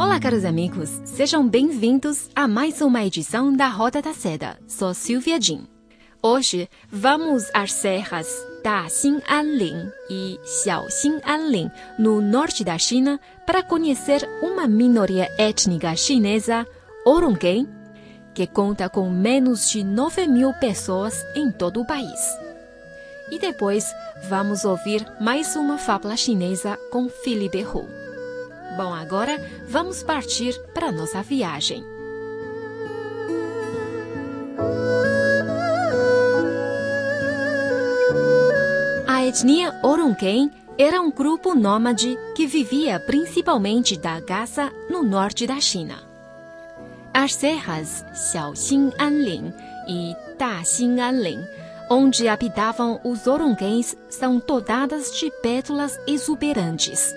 Olá, caros amigos, sejam bem-vindos a mais uma edição da Roda da Seda. Sou Silvia Jin. Hoje vamos às serras da Xin'anling e Xiaoxin'anling, no norte da China, para conhecer uma minoria étnica chinesa, Oronguen, que conta com menos de 9 mil pessoas em todo o país. E depois vamos ouvir mais uma fábula chinesa com Philippe Hu. Bom, agora vamos partir para nossa viagem. A etnia Oronguen era um grupo nômade que vivia principalmente da caça no norte da China. As serras Xiaoxin'anling e Daxin'anling, onde habitavam os Oronguens, são dotadas de pétalas exuberantes.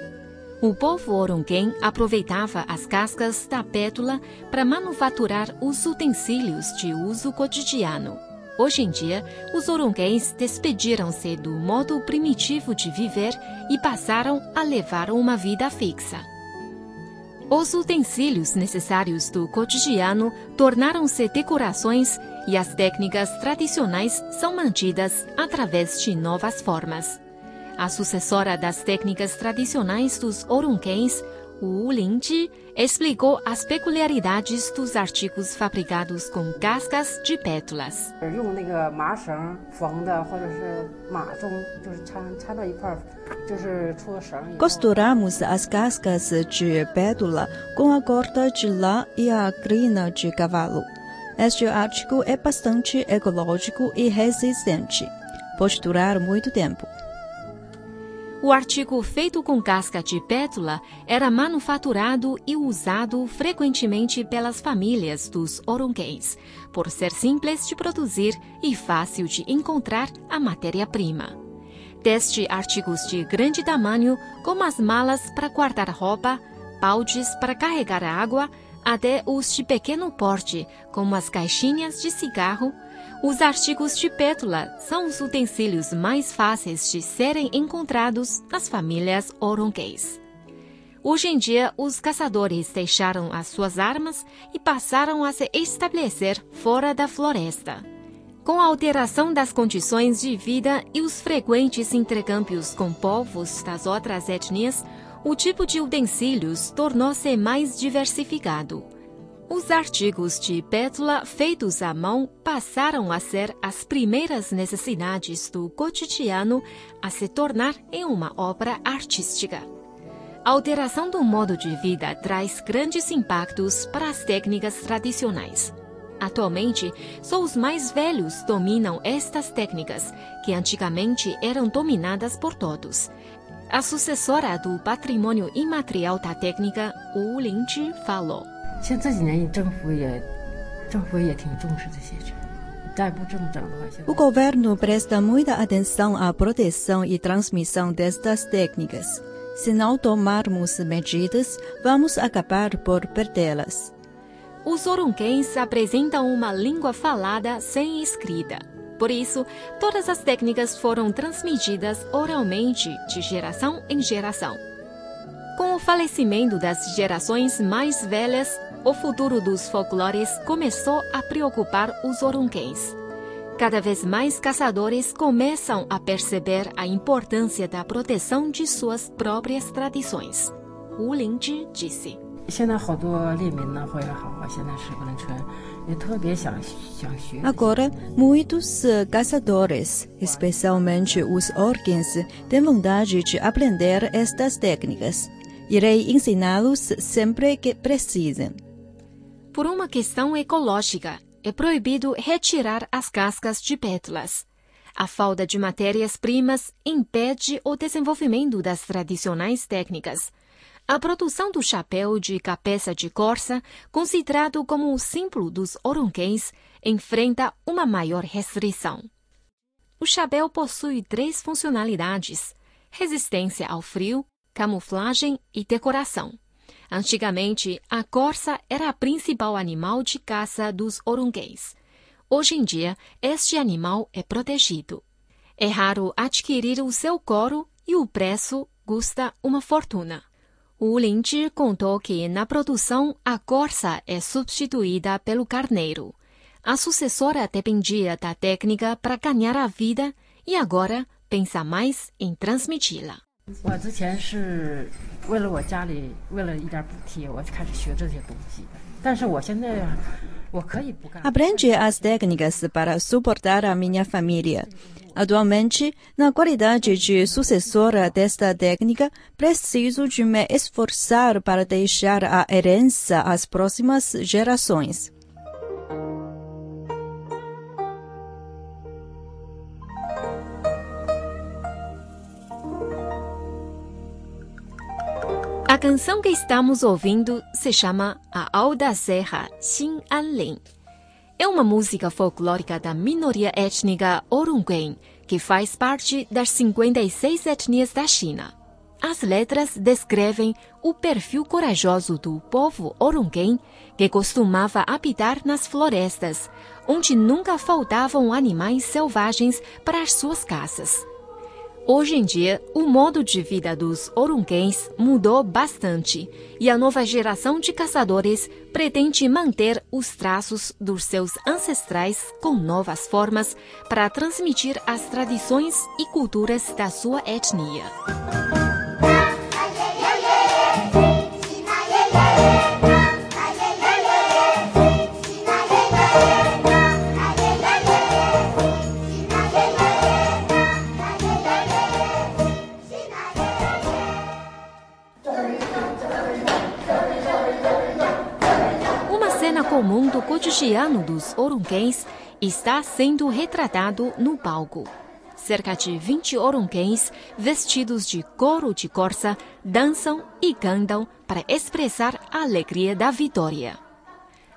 O povo Oronguen aproveitava as cascas da pétula para manufaturar os utensílios de uso cotidiano. Hoje em dia, os Oronguens despediram-se do modo primitivo de viver e passaram a levar uma vida fixa. Os utensílios necessários do cotidiano tornaram-se decorações e as técnicas tradicionais são mantidas através de novas formas. A sucessora das técnicas tradicionais dos orunquens, Wu Lingji, explicou as peculiaridades dos artigos fabricados com cascas de pétulas. Costuramos as cascas de pétula com a corda de lã e a crina de cavalo. Este artigo é bastante ecológico e resistente. Pode durar muito tempo. O artigo feito com casca de pétula era manufaturado e usado frequentemente pelas famílias dos Orunguens, por ser simples de produzir e fácil de encontrar a matéria-prima. Desde artigos de grande tamanho, como as malas para guardar roupa, baldes para carregar água, até os de pequeno porte, como as caixinhas de cigarro, os artigos de pétula são os utensílios mais fáceis de serem encontrados nas famílias Orunguês. Hoje em dia, os caçadores deixaram as suas armas e passaram a se estabelecer fora da floresta. Com a alteração das condições de vida e os frequentes intercâmbios com povos das outras etnias, o tipo de utensílios tornou-se mais diversificado. Os artigos de pétala feitos à mão passaram a ser as primeiras necessidades do cotidiano a se tornar em uma obra artística. A alteração do modo de vida traz grandes impactos para as técnicas tradicionais. Atualmente, só os mais velhos dominam estas técnicas, que antigamente eram dominadas por todos. A sucessora do patrimônio imaterial da técnica, Wu Lingzhi, falou. O governo presta muita atenção à proteção e transmissão destas técnicas. Se não tomarmos medidas, vamos acabar por perdê-las. Os orunquens apresentam uma língua falada sem escrita. Por isso, todas as técnicas foram transmitidas oralmente de geração em geração. Com o falecimento das gerações mais velhas, o futuro dos folclores começou a preocupar os orunquens. Cada vez mais caçadores começam a perceber a importância da proteção de suas próprias tradições. Wu Lingzhi disse. Agora, muitos caçadores, especialmente os órgãos, têm vontade de aprender estas técnicas. Irei ensiná-los sempre que precisem. Por uma questão ecológica, é proibido retirar as cascas de pétalas. A falta de matérias-primas impede o desenvolvimento das tradicionais técnicas a produção do chapéu de cabeça de corça, considerado como o símbolo dos orunquens, enfrenta uma maior restrição. O chapéu possui três funcionalidades: resistência ao frio, camuflagem e decoração. Antigamente, a corça era o principal animal de caça dos orunguês. Hoje em dia, este animal é protegido. É raro adquirir o seu couro e o preço custa uma fortuna o Lindy contou que na produção a corça é substituída pelo carneiro. A sucessora dependia da técnica para ganhar a vida e agora pensa mais em transmiti-la. Aprendi as técnicas para suportar a minha família. Atualmente, na qualidade de sucessora desta técnica, preciso de me esforçar para deixar a herança às próximas gerações. A canção que estamos ouvindo se chama A Alda Serra Xin Anlin. É uma música folclórica da minoria étnica Orunquen, que faz parte das 56 etnias da China. As letras descrevem o perfil corajoso do povo Orunquen, que costumava habitar nas florestas, onde nunca faltavam animais selvagens para as suas caças. Hoje em dia, o modo de vida dos orunquens mudou bastante e a nova geração de caçadores pretende manter os traços dos seus ancestrais com novas formas para transmitir as tradições e culturas da sua etnia. cotidiano dos orunquens está sendo retratado no palco. Cerca de 20 orunquens vestidos de couro de corça dançam e cantam para expressar a alegria da vitória.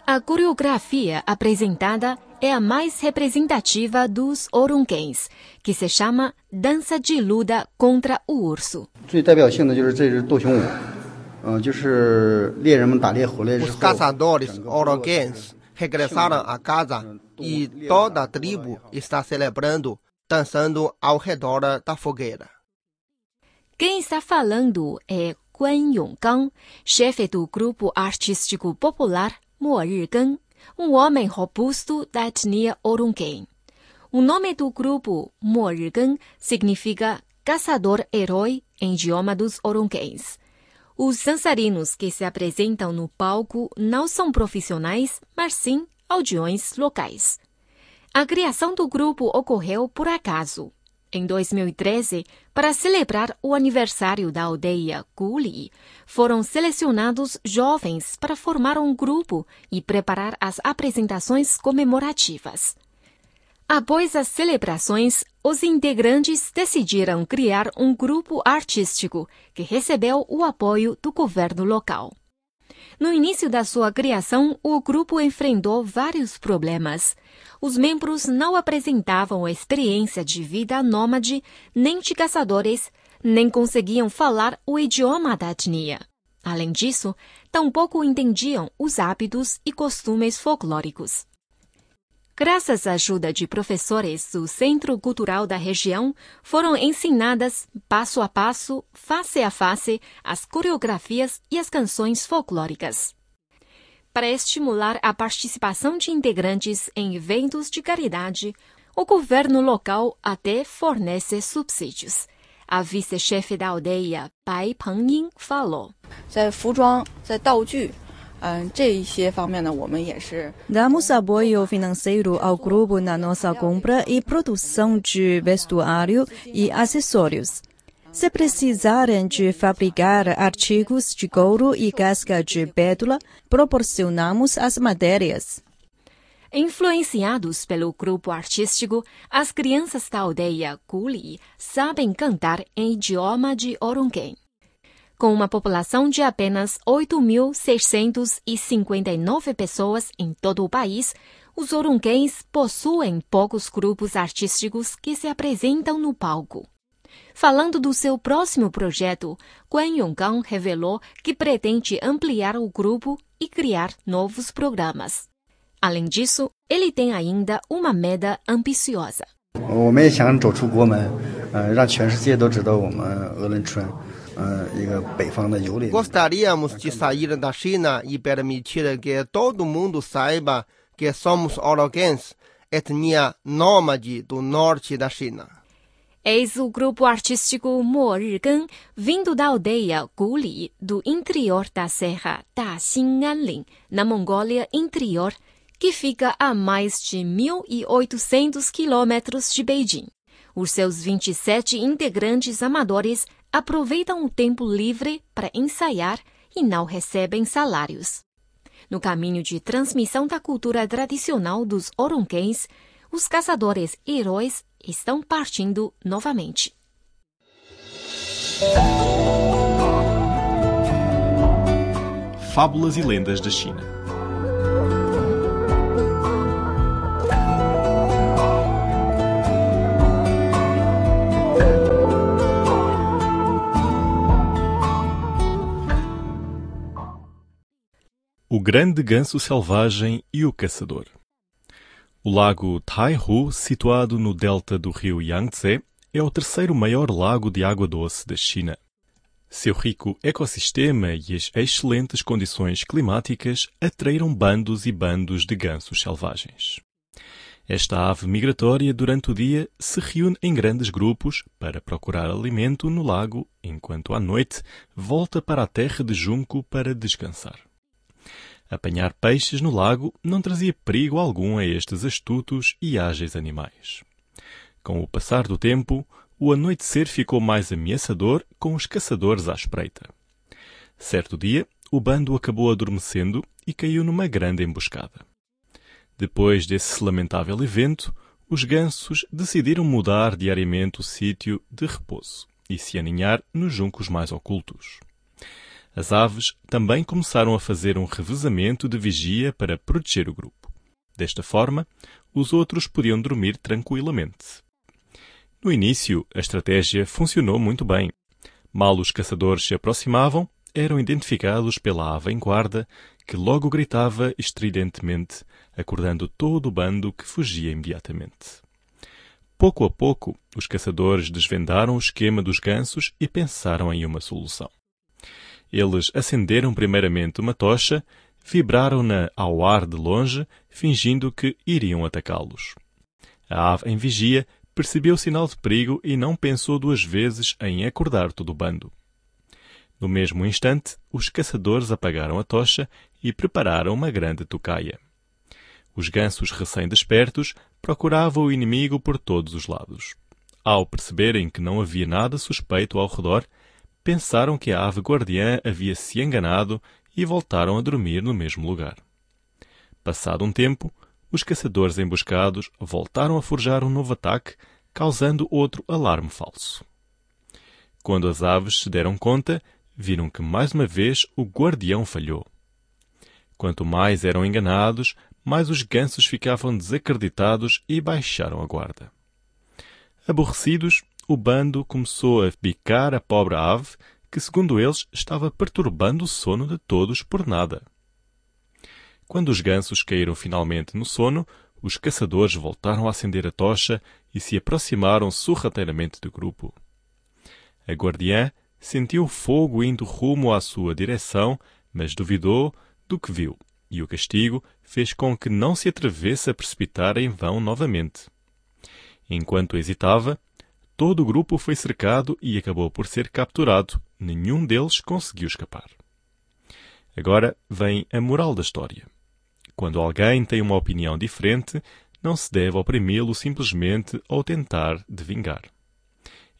A coreografia apresentada é a mais representativa dos orunquens, que se chama Dança de Luda contra o Urso. Os caçadores orunquens regressaram a casa e toda a tribo está celebrando, dançando ao redor da fogueira. Quem está falando é Guan Yonggang, chefe do grupo artístico popular Mo-Ri-Gen, um homem robusto da etnia Orunquen. O nome do grupo Mo-Ri-Gen significa caçador-herói em idioma dos Orunquens. Os dançarinos que se apresentam no palco não são profissionais, mas sim aldeões locais. A criação do grupo ocorreu por acaso. Em 2013, para celebrar o aniversário da aldeia Guli, foram selecionados jovens para formar um grupo e preparar as apresentações comemorativas. Após as celebrações, os integrantes decidiram criar um grupo artístico que recebeu o apoio do governo local. No início da sua criação, o grupo enfrentou vários problemas. Os membros não apresentavam experiência de vida nômade, nem de caçadores, nem conseguiam falar o idioma da etnia. Além disso, tampouco entendiam os hábitos e costumes folclóricos. Graças à ajuda de professores do Centro Cultural da região, foram ensinadas, passo a passo, face a face, as coreografias e as canções folclóricas. Para estimular a participação de integrantes em eventos de caridade, o governo local até fornece subsídios. A vice-chefe da aldeia, Bai Pengying, falou. 在服装、在道具， Damos apoio financeiro ao grupo na nossa compra e produção de vestuário e acessórios. Se precisarem de fabricar artigos de couro e casca de pétula, proporcionamos as matérias. Influenciados pelo grupo artístico, as crianças da aldeia Kuli sabem cantar em idioma de Orunguém. Com uma população de apenas 8.659 pessoas em todo o país, os Orunquens possuem poucos grupos artísticos que se apresentam no palco. Falando do seu próximo projeto, Guan Yonggang revelou que pretende ampliar o grupo e criar novos programas. Além disso, ele tem ainda uma meta ambiciosa. Gostaríamos de sair da China e permitir que todo mundo saiba que somos orogens, etnia nômade do norte da China. Eis o grupo artístico Mo Rigan, vindo da aldeia Guli, do interior da serra Daxing Anlin, na Mongólia Interior, que fica a mais de 1.800 quilômetros de Beijing. Os seus 27 integrantes amadores aproveitam o tempo livre para ensaiar e não recebem salários. No caminho de transmissão da cultura tradicional dos Orunquens, os caçadores heróis estão partindo novamente. Fábulas e lendas da China. Grande ganso selvagem e o caçador. O lago Taihu, situado no delta do rio Yangtze, é o terceiro maior lago de água doce da China. Seu rico ecossistema e as excelentes condições climáticas atraíram bandos e bandos de gansos selvagens. Esta ave migratória durante o dia se reúne em grandes grupos para procurar alimento no lago, enquanto à noite volta para a terra de junco para descansar. Apanhar peixes no lago não trazia perigo algum a estes astutos e ágeis animais. Com o passar do tempo, o anoitecer ficou mais ameaçador com os caçadores à espreita. Certo dia, o bando acabou adormecendo e caiu numa grande emboscada. Depois desse lamentável evento, os gansos decidiram mudar diariamente o sítio de repouso e se aninhar nos juncos mais ocultos. As aves também começaram a fazer um revezamento de vigia para proteger o grupo. Desta forma, os outros podiam dormir tranquilamente. No início, a estratégia funcionou muito bem. Mal os caçadores se aproximavam, eram identificados pela ave em guarda, que logo gritava estridentemente, acordando todo o bando que fugia imediatamente. Pouco a pouco, os caçadores desvendaram o esquema dos gansos e pensaram em uma solução. Eles acenderam primeiramente uma tocha, vibraram-na ao ar de longe, fingindo que iriam atacá-los. A ave em vigia percebeu o sinal de perigo e não pensou duas vezes em acordar todo o bando. No mesmo instante, os caçadores apagaram a tocha e prepararam uma grande tocaia. Os gansos recém-despertos procuravam o inimigo por todos os lados. Ao perceberem que não havia nada suspeito ao redor, pensaram que a ave guardiã havia se enganado e voltaram a dormir no mesmo lugar. Passado um tempo, os caçadores emboscados voltaram a forjar um novo ataque, causando outro alarme falso. Quando as aves se deram conta, viram que mais uma vez o guardião falhou. Quanto mais eram enganados, mais os gansos ficavam desacreditados e baixaram a guarda. Aborrecidos, o bando começou a bicar a pobre ave, que, segundo eles, estava perturbando o sono de todos por nada. Quando os gansos caíram finalmente no sono, os caçadores voltaram a acender a tocha e se aproximaram sorrateiramente do grupo. A guardiã sentiu o fogo indo rumo à sua direção, mas duvidou do que viu, e o castigo fez com que não se atrevesse a precipitar em vão novamente. Enquanto hesitava, todo o grupo foi cercado e acabou por ser capturado. Nenhum deles conseguiu escapar. Agora vem a moral da história. Quando alguém tem uma opinião diferente, não se deve oprimi-lo simplesmente ou tentar de vingar.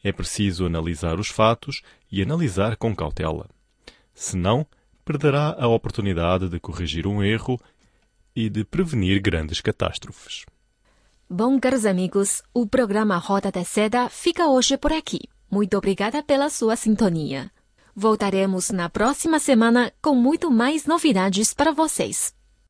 É preciso analisar os fatos e analisar com cautela. Senão, perderá a oportunidade de corrigir um erro e de prevenir grandes catástrofes. Bom, caros amigos, o programa Roda da Seda fica hoje por aqui. Muito obrigada pela sua sintonia. Voltaremos na próxima semana com muito mais novidades para vocês.